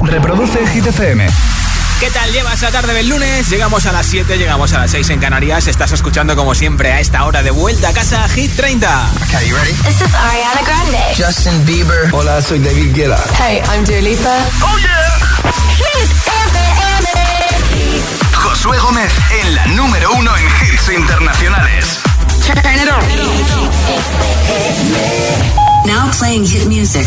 Reproduce Hit FM. ¿Qué tal llevas la tarde del lunes? Llegamos a las 7, llegamos a las 6 en Canarias. Estás escuchando como siempre a esta hora de vuelta a casa Hit 30. Okay, you ready? This is Ariana Grande. Justin Bieber. Hola, soy David Guetta. Hey, I'm Dua Lipa. Oh yeah. Hit FM. Josué Gómez en la número uno en hits internacionales. Turn it on. Now playing hit music.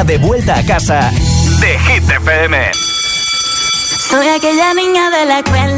30, el programa de vuelta a casa de Hit FM. Soy aquella niña de la escuela,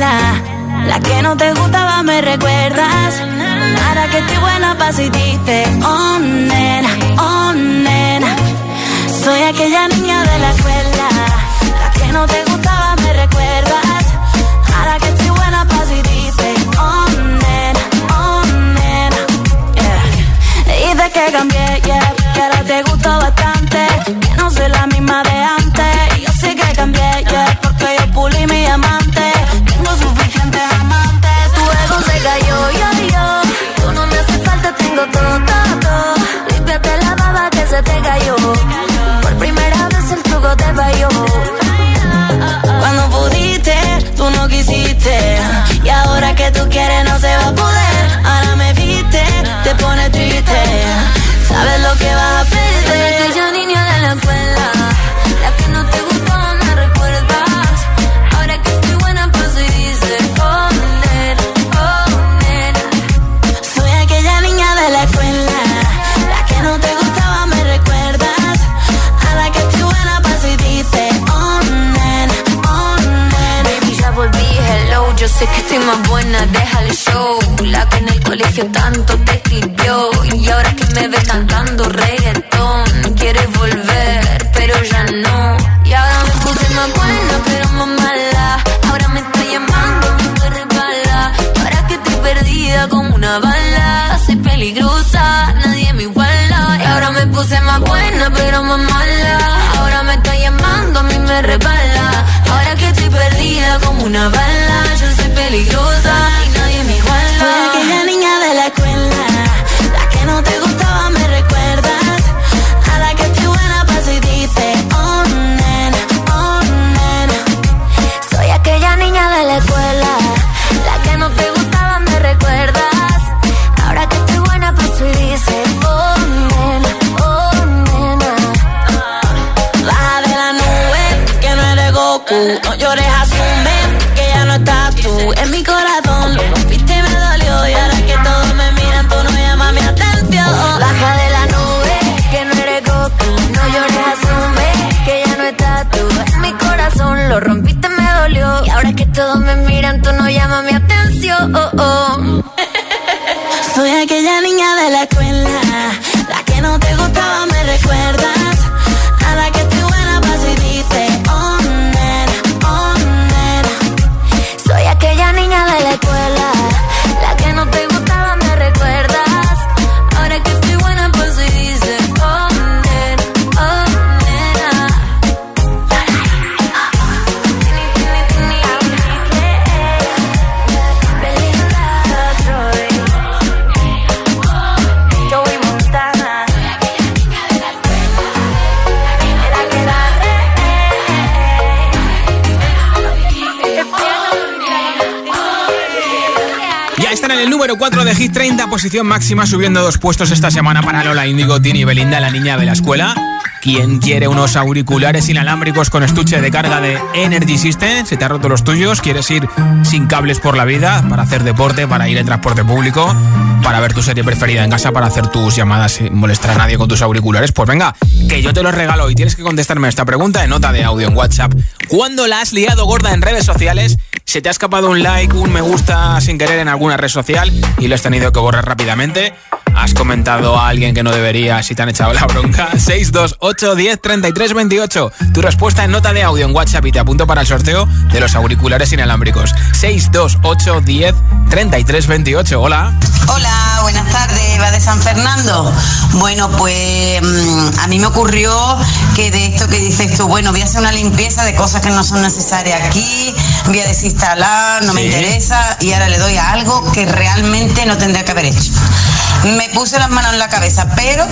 todos me miran, tú no llamas mi atención. Oh, oh. Soy aquella niña de la escuela, la que no te gustaba, me recuerdas. Hit 30, posición máxima, subiendo dos puestos esta semana para Lola Indigo, Tini y Belinda, la niña de la escuela. ¿Quién quiere unos auriculares inalámbricos con estuche de carga de Energy System? ¿Se te ha roto los tuyos? ¿Quieres ir sin cables por la vida para hacer deporte, para ir en transporte público, para ver tu serie preferida en casa, para hacer tus llamadas sin molestar a nadie con tus auriculares? Pues venga, que yo te los regalo y tienes que contestarme esta pregunta en nota de audio en WhatsApp. ¿Cuándo la has liado gorda en redes sociales? ¿Se te ha escapado un like, un me gusta sin querer en alguna red social y lo has tenido que borrar rápidamente? ¿Has comentado a alguien que no debería si te han echado la bronca? 628 10 33 28. Tu respuesta en nota de audio en WhatsApp y te apunto para el sorteo de los auriculares inalámbricos. 628 10 33 28. Hola. Hola, buenas tardes, va de San Fernando. Bueno, pues mm, a mí me ocurrió que de esto que dices tú, bueno, voy a hacer una limpieza de cosas que no son necesarias aquí, voy a desinstalar, no me interesa y ahora le doy a algo que realmente no tendría que haber hecho. Me puse las manos en la cabeza, pero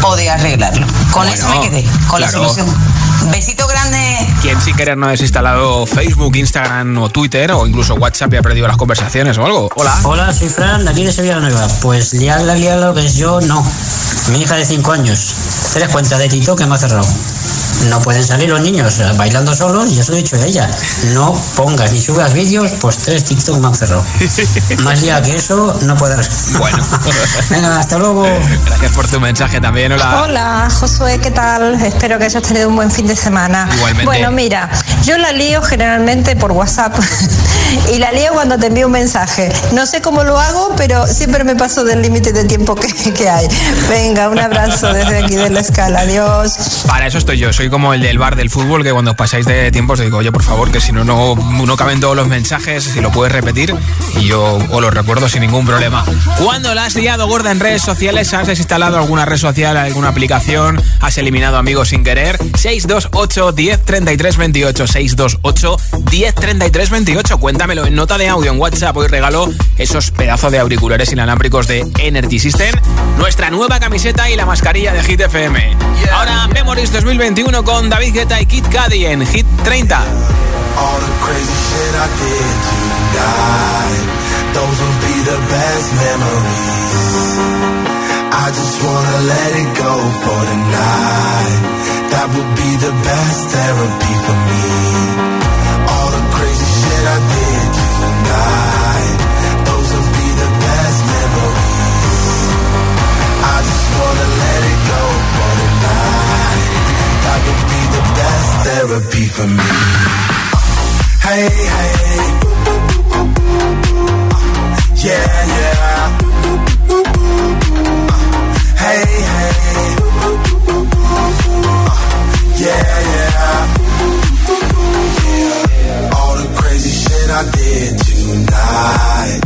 podía arreglarlo. Con eso me quedé, con la solución. Besito grande. ¿Quién sin querer no ha desinstalado Facebook, Instagram o Twitter o incluso WhatsApp y ha perdido las conversaciones o algo? Hola. Hola, soy Fran, de aquí de Sevilla Nueva. Pues liarla, liarla, lo que es yo, no. Mi hija de 5 años. ¿Te das cuenta de Tito que me ha cerrado? No pueden salir los niños bailando solos y eso lo he dicho ella. No pongas ni subas vídeos, pues tres TikTok me han cerrado. Más ya que eso, no puedes. Bueno. Venga, hasta luego. Gracias por tu mensaje también. Hola. Hola, Josué, ¿qué tal? Espero que hayas tenido un buen fin de semana. Igualmente. Bueno, mira, yo la lío generalmente por WhatsApp y la lío cuando te envío un mensaje. No sé cómo lo hago, pero siempre me paso del límite de tiempo que, que hay. Venga, un abrazo desde aquí de la escala. Adiós. Para eso estoy yo. Soy como el del bar del fútbol que cuando pasáis de tiempo os digo, oye, por favor, que si no, no, no caben todos los mensajes, si lo puedes repetir y yo os lo recuerdo sin ningún problema. ¿Cuándo la has liado gorda en redes sociales? ¿Has desinstalado alguna red social, alguna aplicación? ¿Has eliminado amigos sin querer? 628 10 33 28 628 10 33 28 Cuéntamelo en nota de audio en WhatsApp. Hoy regalo esos pedazos de auriculares inalámbricos de Energy System, nuestra nueva camiseta y la mascarilla de Hit FM. Ahora Memories 2021 con David Guetta y Kid Cudi en Hit 30. All the crazy shit I did tonight Those will be the best memories. I just wanna let it go for tonight That would be the best therapy for me therapy for me Hey, hey. Yeah, yeah. Hey, hey. Yeah, yeah. All the crazy shit I did tonight.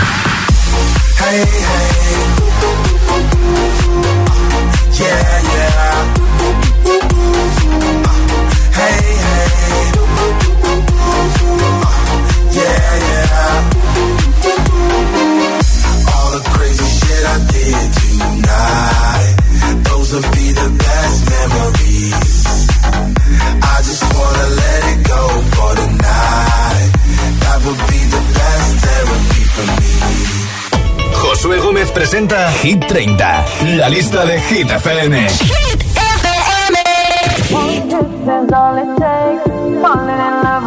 Presenta Hit 30, la lista de Hit FM. Let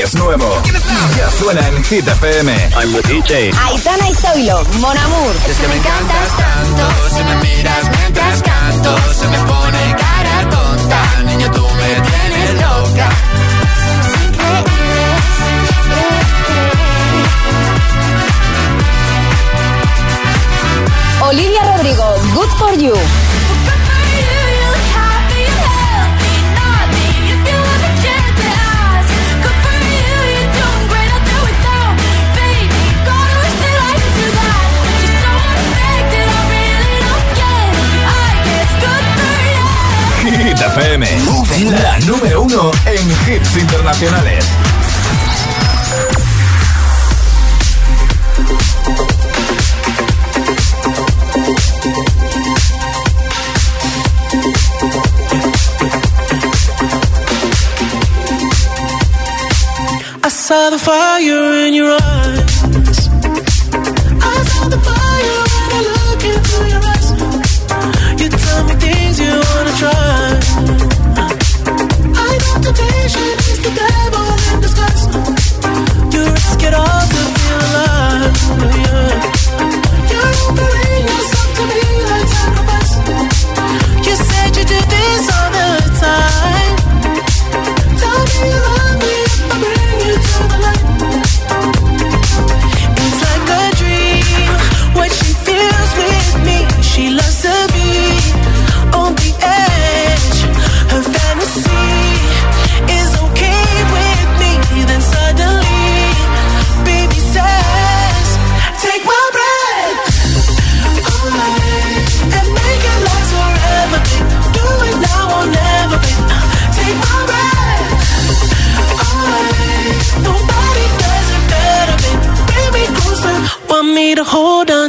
es nuevo. Ya suena en Hit FM. I'm with DJ. Aitana y Zoilo, Mon Amour. Es que me encantas tanto, si me miras mientras canto, se me pone cara tonta. Niño, tú me tienes loca. Olivia Rodrigo, Good For You. FM. La número uno en hits internacionales.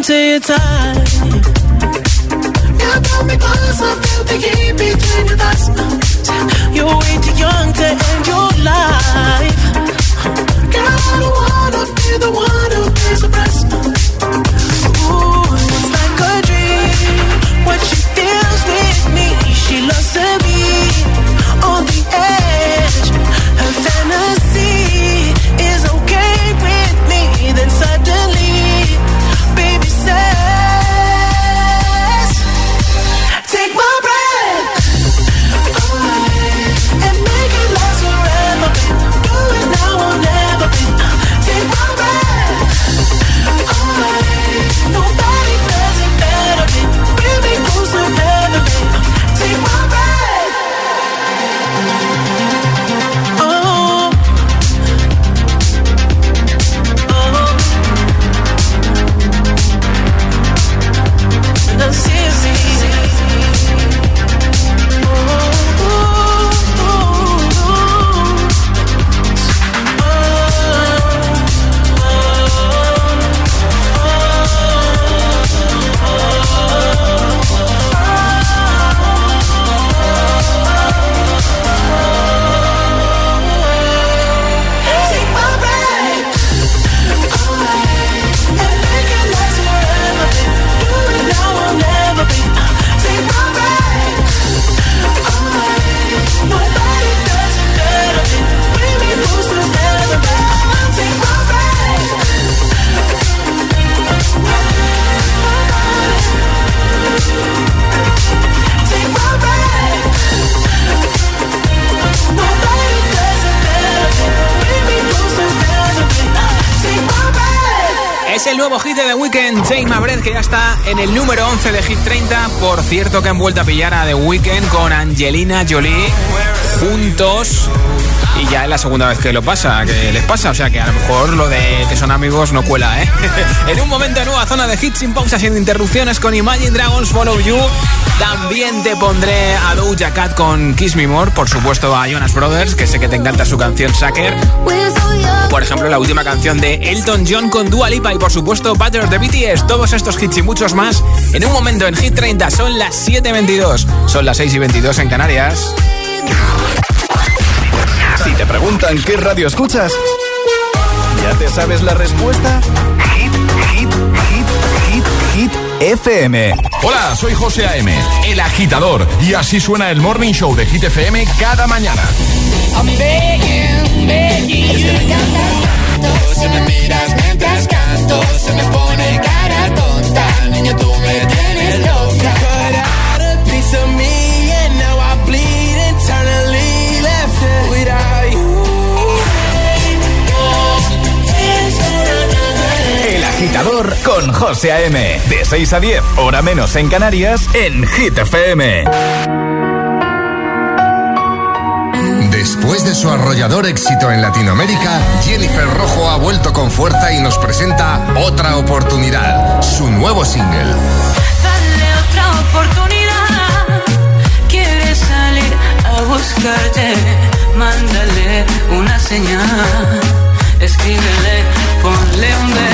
to your time. You got me close, I feel the heat between your thighs. You're way too young to end your life. Girl, I don't wanna be the one who pays the price. Ooh, it's like a dream. What she feels with me, she loves it. Nuevo hit de The Weeknd, Breath, que ya está en el número 11 de Hit 30. Por cierto, que han vuelto a pillar a The Weeknd con Angelina Jolie juntos y ya es la segunda vez que lo pasa, que les pasa, o sea que a lo mejor lo de que son amigos no cuela, ¿eh? en un momento nueva zona de hits sin pausa, sin interrupciones con Imagine Dragons Follow You. También te pondré a Doja Cat con Kiss Me More, por supuesto a Jonas Brothers, que sé que te encanta su canción Sucker. Por ejemplo, la última canción de Elton John con Dua Lipa y por supuesto Butter de BTS. Todos estos hits y muchos más en un momento en Hit 30. Son las 7.22, son las 6 y 22 en Canarias. Si te preguntan qué radio escuchas, ¿ya te sabes la respuesta? Hit, hit, hit, hit, hit, FM. Hola, soy José A.M., el agitador, y así suena el Morning Show de Hit FM cada mañana. I'm begging, begging you Si me miras mientras canto, se me pone cara tonta. Niño, tú me tienes loca. Cut out a piece of me, and now I bleed internally. Left it without you. El agitador con José A.M. De 6 a 10, hora menos en Canarias, en Hit FM. Después de su arrollador éxito en Latinoamérica, Jennifer Rojo ha vuelto con fuerza y nos presenta Otra Oportunidad, su nuevo single. Dale otra oportunidad. Salir a. Mándale una señal. Escríbele, ponle un.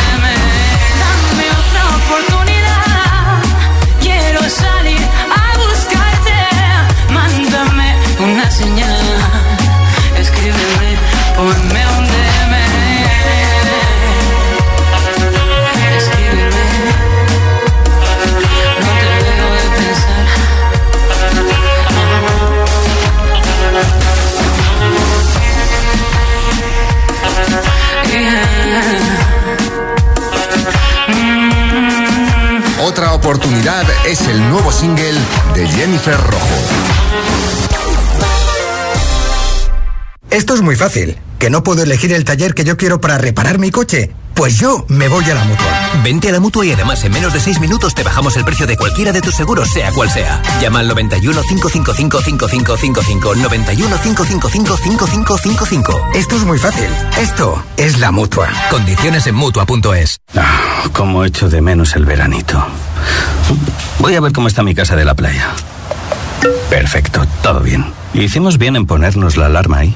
Otra Oportunidad es el nuevo single de Jennifer Rojo. Esto es muy fácil. ¿Que no puedo elegir el taller que yo quiero para reparar mi coche? Pues yo me voy a la mutua. Vente a la mutua y además en menos de 6 minutos te bajamos el precio de cualquiera de tus seguros, sea cual sea. Llama al 91 555 5555. 91 555 5555. Esto es muy fácil. Esto es la mutua. Condiciones en mutua.es. Ah, como echo de menos el veranito. Voy a ver cómo está mi casa de la playa. Perfecto, todo bien. Hicimos bien en ponernos la alarma ahí,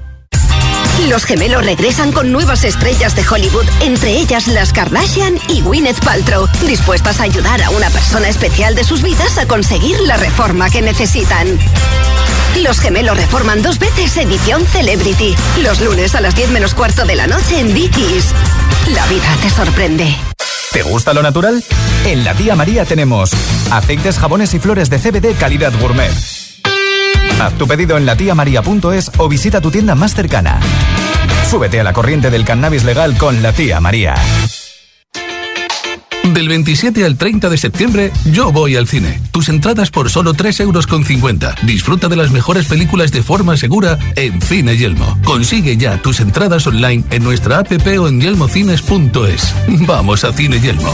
Los gemelos regresan con nuevas estrellas de Hollywood, entre ellas las Kardashian y Gwyneth Paltrow, dispuestas a ayudar a una persona especial de sus vidas a conseguir la reforma que necesitan. Los gemelos reforman dos veces edición Celebrity, los lunes a las 10 menos cuarto de la noche en Dickies. La vida te sorprende. ¿Te gusta lo natural? En la tía María tenemos aceites, jabones y flores de CBD calidad gourmet. Haz tu pedido en latiamaria.es o visita tu tienda más cercana. Súbete a la corriente del cannabis legal con la tía María. Del 27 al 30 de septiembre, yo voy al cine. Tus entradas por solo 3,50 euros. Disfruta de las mejores películas de forma segura en Cine Yelmo. Consigue ya tus entradas online en nuestra app o en yelmocines.es. Vamos a Cine Yelmo.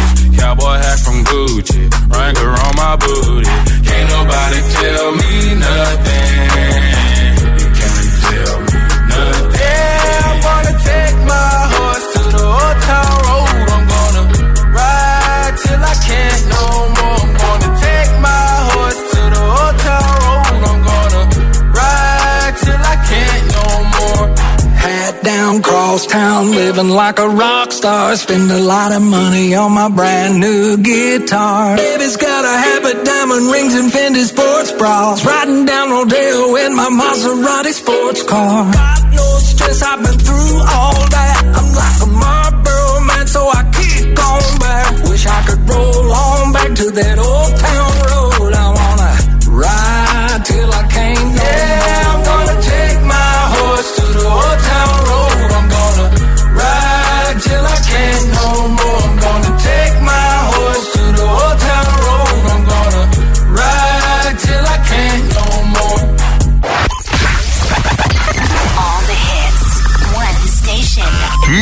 Cowboy hat from Gucci, Wrangler on my booty. Can't nobody tell me nothing. Living like a rock star. Spend a lot of money on my brand new guitar. Baby's got a habit, diamond rings, and Fendi sports bras. Riding down Rodeo in my Maserati sports car. Got no stress, I've been through all that. I'm like a Marlboro man, so I kick on back. Wish I could roll on back to that old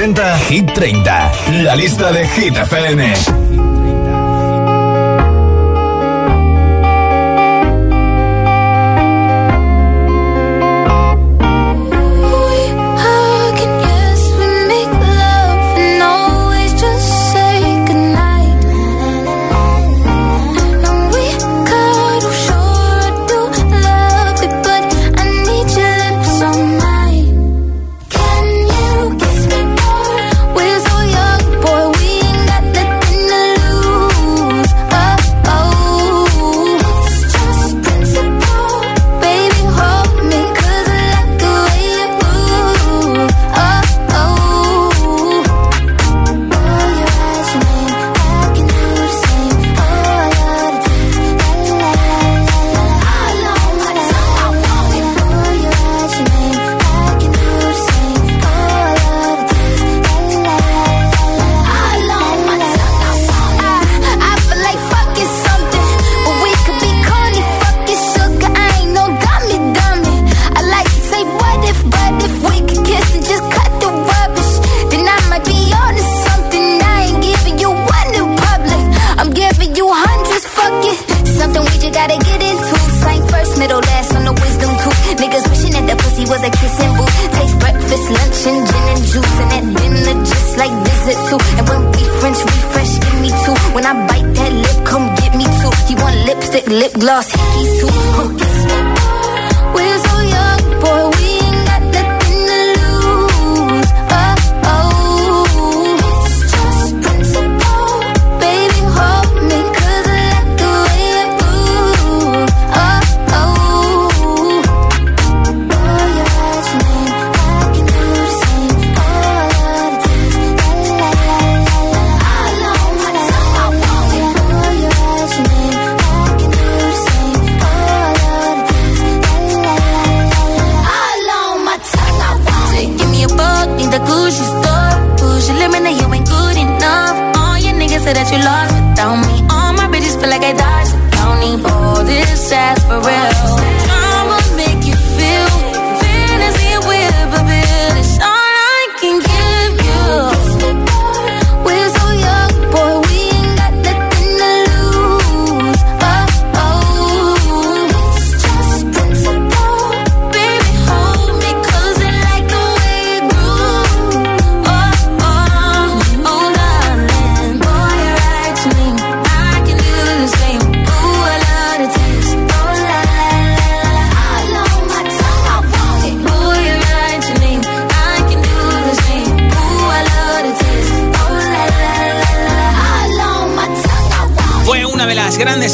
Presenta Hit 30, la lista de Hit FM.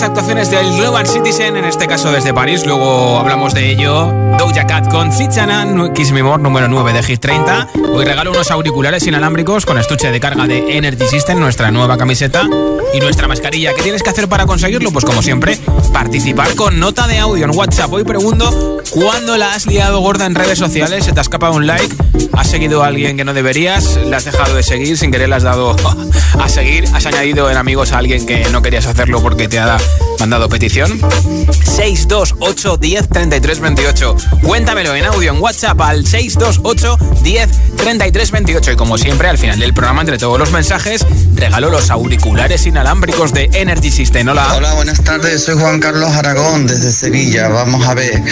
Actuaciones del Global Citizen, en este caso desde París. Luego hablamos de ello. Doja Cat con Zichana, Kiss Me More, número 9 de Hit 30. Hoy regalo unos auriculares inalámbricos con estuche de carga de Energy System, nuestra nueva camiseta y nuestra mascarilla. ¿Qué tienes que hacer para conseguirlo? Pues como siempre, participar con nota de audio en WhatsApp. Hoy pregunto, ¿cuándo la has liado gorda en redes sociales? ¿Se te ha escapado un like? ¿Has seguido a alguien que no deberías? ¿Le has dejado de seguir? ¿Sin querer le has dado a seguir? ¿Has añadido en amigos a alguien que no querías hacerlo porque te ha mandado petición? 628 10 33 28. Cuéntamelo en audio en WhatsApp al 628 10 33 28. Y como siempre, al final del programa, entre todos los mensajes, regalo los auriculares inalámbricos de Energy System. Hola. Hola, buenas tardes. Soy Juan Carlos Aragón desde Sevilla. Vamos a ver.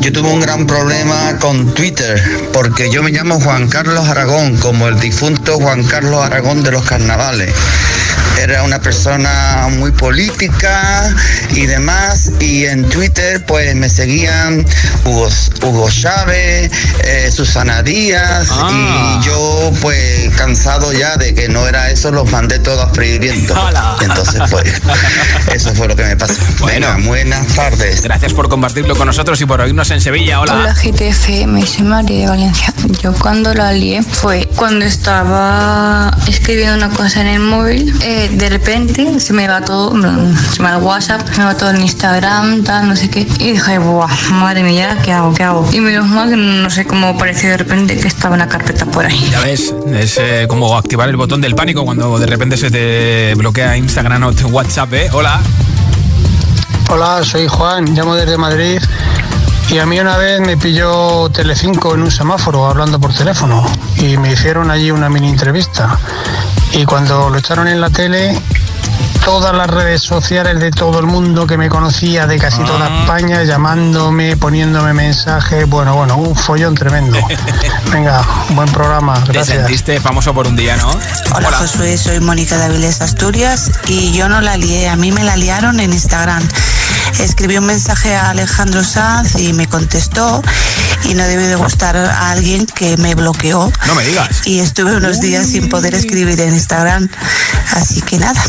Yo tuve un gran problema con Twitter porque yo me llamo Juan Carlos Aragón, como el difunto Juan Carlos Aragón de los carnavales era una persona muy política y demás. Y en Twitter pues me seguían Hugo, Hugo Chávez, eh, Susana Díaz Ah. y yo pues cansado ya de que no era eso, los mandé todos a freír viento. Entonces pues eso fue lo que me pasó. Venga, buenas tardes. Gracias por compartirlo con nosotros y por oírnos en Sevilla. Hola. Hola GTFM, soy María de Valencia. Yo cuando la lié fue cuando estaba escribiendo una cosa en el móvil, eh, de repente se me va todo, se me WhatsApp, me va todo el Instagram, tal, no sé qué. Y dije, buah, madre mía, ¿qué hago? ¿Qué hago? Y menos mal que no sé cómo apareció de repente que estaba una carpeta por ahí. Ya ves, es eh, como activar el botón del pánico cuando de repente se te bloquea Instagram o WhatsApp, ¿eh? Hola. Hola, soy Juan, llamo desde Madrid. Y a mí una vez me pilló Telecinco en un semáforo hablando por teléfono y me hicieron allí una mini entrevista. Y cuando lo echaron en la tele, todas las redes sociales de todo el mundo que me conocía, de casi toda España, llamándome, poniéndome mensajes. Bueno, bueno, un follón tremendo. Venga, buen programa. Te Gracias. sentiste famoso por un día, ¿no? Hola, Josué, soy Mónica de Avilés, Asturias y yo no la lié, a mí me la liaron en Instagram. Escribí un mensaje a Alejandro Sanz y me contestó y no debió de gustar a alguien que me bloqueó. No me digas. Y estuve unos días sin poder escribir en Instagram, así que nada,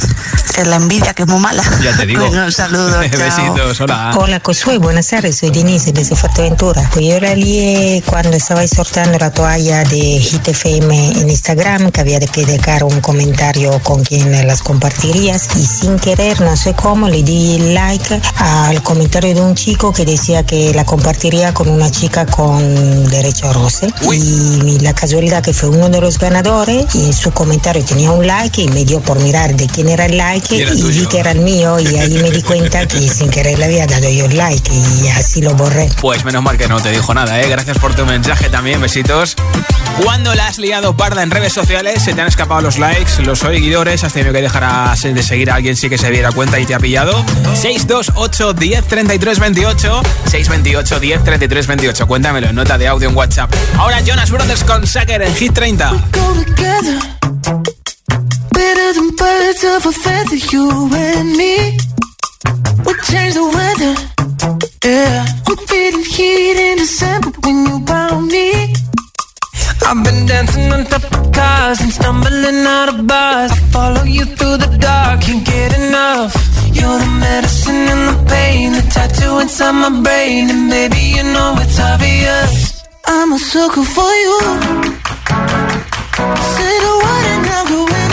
es la envidia que es muy mala. Ya te digo. Bueno, un saludo. Besitos, hola. Hola Josué, buenas tardes, soy Denise desde Fuerteventura. Pues yo la lié cuando estaba sorteando la toalla de Hit FM en Instagram, que había de que dejar un comentario con quien las compartirías y sin querer, no sé cómo, le di like al comentario de un chico que decía que la compartiría con una chica con derecho a roce. Y la casualidad que fue uno de los ganadores y en su comentario tenía un like y me dio por mirar de quién era el like Y vi que era el mío y ahí me di cuenta que sin querer le había dado yo el like y así lo borré. Pues menos mal que no te dijo nada, ¿eh? Gracias por tu mensaje también, besitos. Cuando la has liado parda en redes sociales, se te han escapado los likes, los seguidores, has tenido que dejar a- de seguir a alguien sí que se diera cuenta y te ha pillado. 628 10 33 28 628 10 33 28. Cuéntamelo en nota de audio en WhatsApp. Ahora Jonas Brothers con Sacker en Hit 30. Of a feather, you and me. We change the weather. Yeah, I'm feeling heat in December when you found me. I've been dancing on top of cars and stumbling out of bars. I follow you through the dark, can't get enough. You're the medicine and the pain, the tattoo inside my brain, and baby you know it's obvious. I'm a sucker for you. Say the word and I'll go anywhere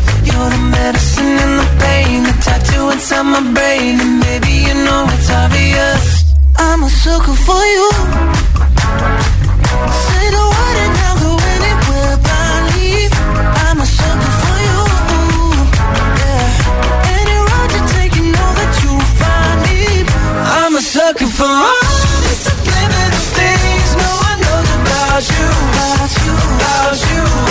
The medicine and the pain, the tattoo inside my brain, and maybe you know it's obvious. I'm a sucker for you. Say the word and I'll go anywhere blindly. I'm a sucker for you. Yeah. Any road you take, you know that you'll find me. I'm a sucker for all the subliminal things no one knows. About you. About you. About you.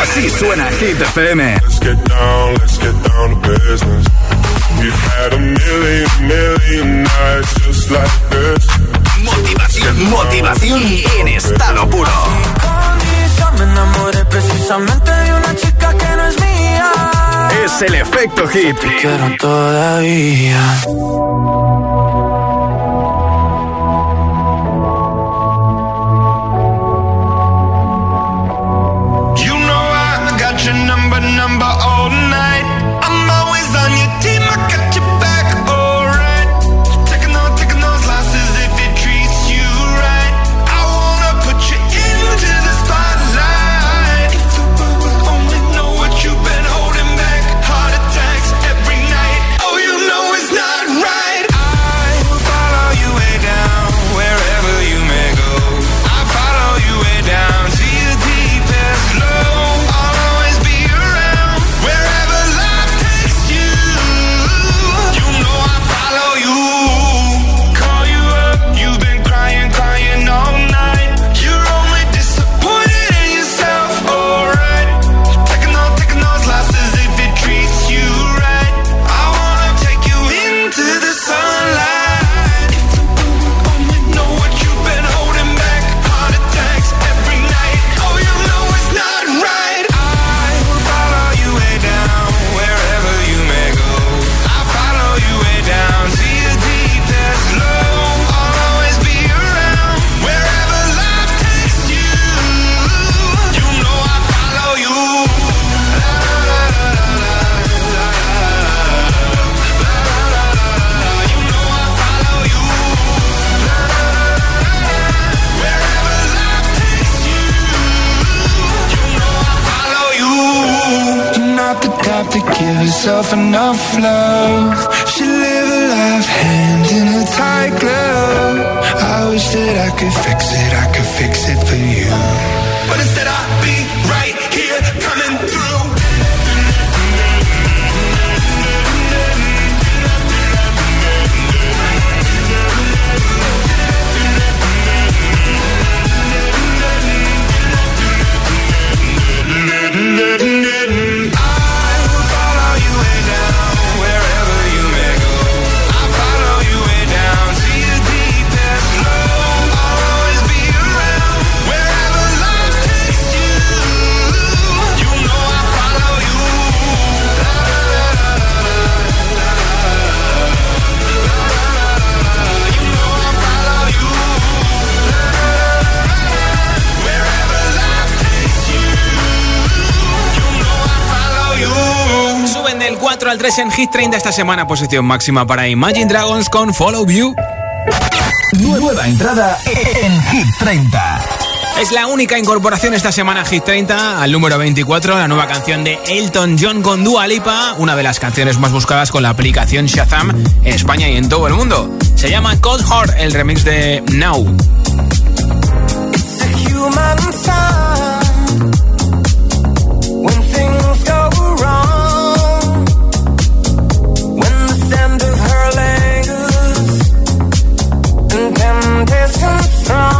Así suena Hit FM. Let's get down, let's get down to business. We've had a million, million nights just like this. Motivación, motivación en estado puro. Me enamoré precisamente de una chica que no es mía. Es el efecto hit. Te quiero todavía. Al 3 en Hit 30 esta semana, posición máxima para Imagine Dragons con Follow You. Nueva entrada en Hit 30. Es la única incorporación esta semana a Hit 30 al número 24, la nueva canción de Elton John con Dua Lipa, una de las canciones más buscadas con la aplicación Shazam en España y en todo el mundo. Se llama Cold Heart, el remix de Now. It's a human and temptation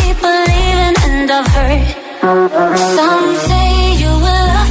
keep believing, and I've heard some say you will love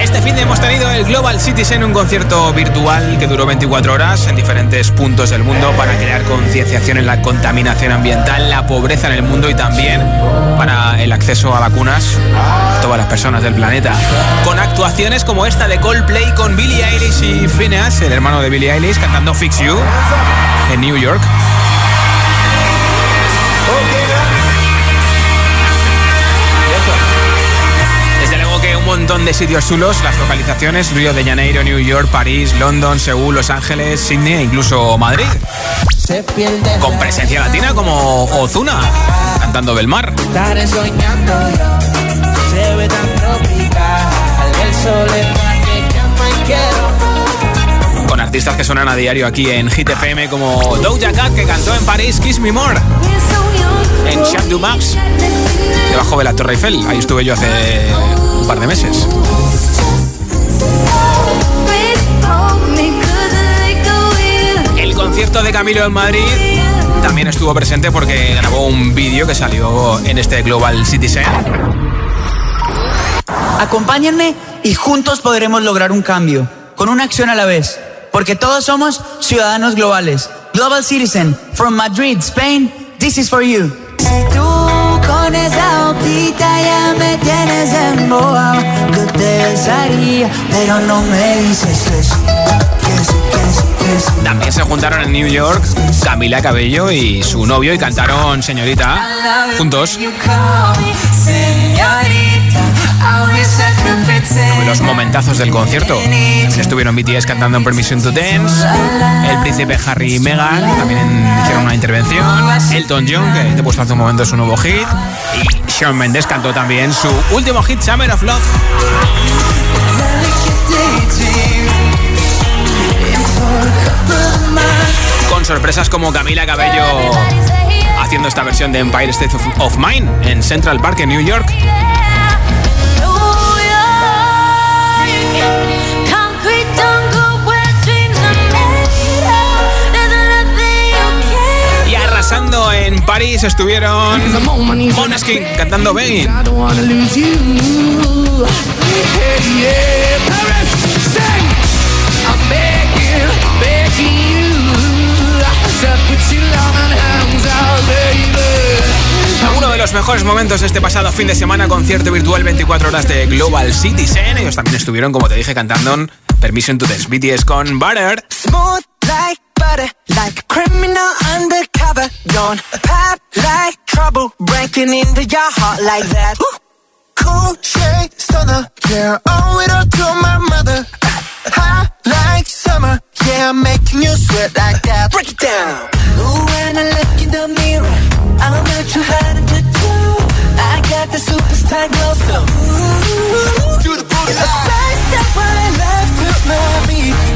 Este fin de hemos tenido el Global Citizen, un concierto virtual que duró 24 horas en diferentes puntos del mundo para crear concienciación en la contaminación ambiental, la pobreza en el mundo y también para el acceso a vacunas a todas las personas del planeta. Con actuaciones como esta de Coldplay con Billie Eilish y Phineas, el hermano de Billie Eilish, cantando Fix You en New York. Montón de sitios chulos, las localizaciones, Río de Janeiro, New York, París, London, Seúl, Los Ángeles, Sydney e incluso Madrid. Con presencia latina como Ozuna, cantando Belmar. Estaré soñando yo, se ve tan tropical. El sol es más que llama y quiero. Con artistas que suenan a diario aquí en Hit FM como Doja Cat que cantó en París Kiss Me More. En Champ du Max, debajo de la Torre Eiffel. Ahí estuve yo hace un par de meses. El concierto de Camilo en Madrid también estuvo presente porque grabó un vídeo que salió en este Global Citizen. Acompáñenme y juntos podremos lograr un cambio, con una acción a la vez, porque todos somos ciudadanos globales. Global Citizen, from Madrid, Spain, this is for you. Con esa boquita ya me tienes embobado, yo te besaría, pero no me dices que sí, que sí, que sí, que sí. También se juntaron en New York Camila Cabello y su novio y cantaron Señorita juntos. Señorita, Los momentazos del concierto. Estuvieron BTS cantando en Permission to Dance. El príncipe Harry y Meghan también hicieron una intervención. Elton John, que te he puesto hace un momento su nuevo hit. Y Shawn Mendes cantó también su último hit, Summer of Love. Con sorpresas como Camila Cabello haciendo esta versión de Empire State of, of Mind en Central Park en New York. To put your loving hands out, baby. Uno de los mejores momentos este pasado fin de semana, concierto virtual 24 horas de Global Citizen. Ellos también estuvieron, como te dije, cantando en Permission to Dance BTS con Butter. Smooth butter like a criminal undercover. Don't pop like trouble breaking into your heart like that. Ooh. Cool shade stunner, yeah, owe it all to my mother. Hot like summer, yeah, I'm making you sweat like that. Break it down. Ooh, when I look in the mirror, I'm not too hard to do. I got the superstar glow, so ooh, do the booty. It's the first step when love left love me.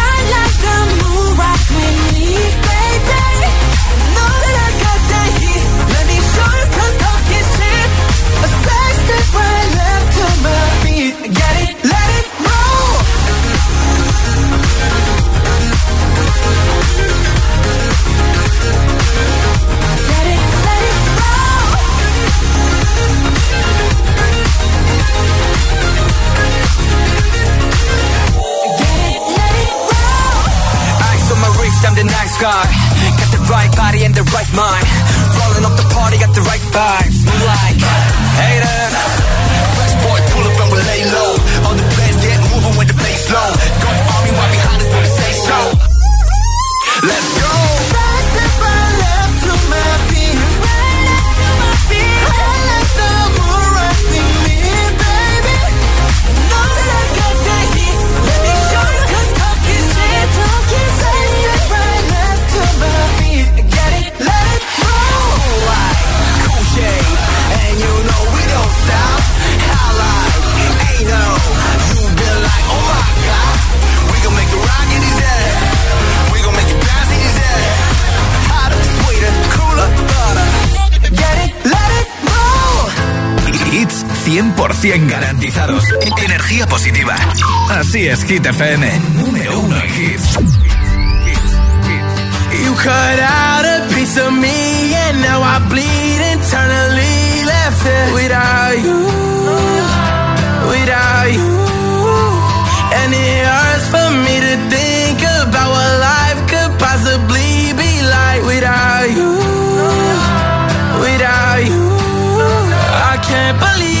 100 garantizados. Energía positiva. Así es, Hit FM. Número uno en hits. You cut out a piece of me and now I bleed internally left it without you, without you. And it hurts for me to think about what life could possibly be like without you, without you. I can't believe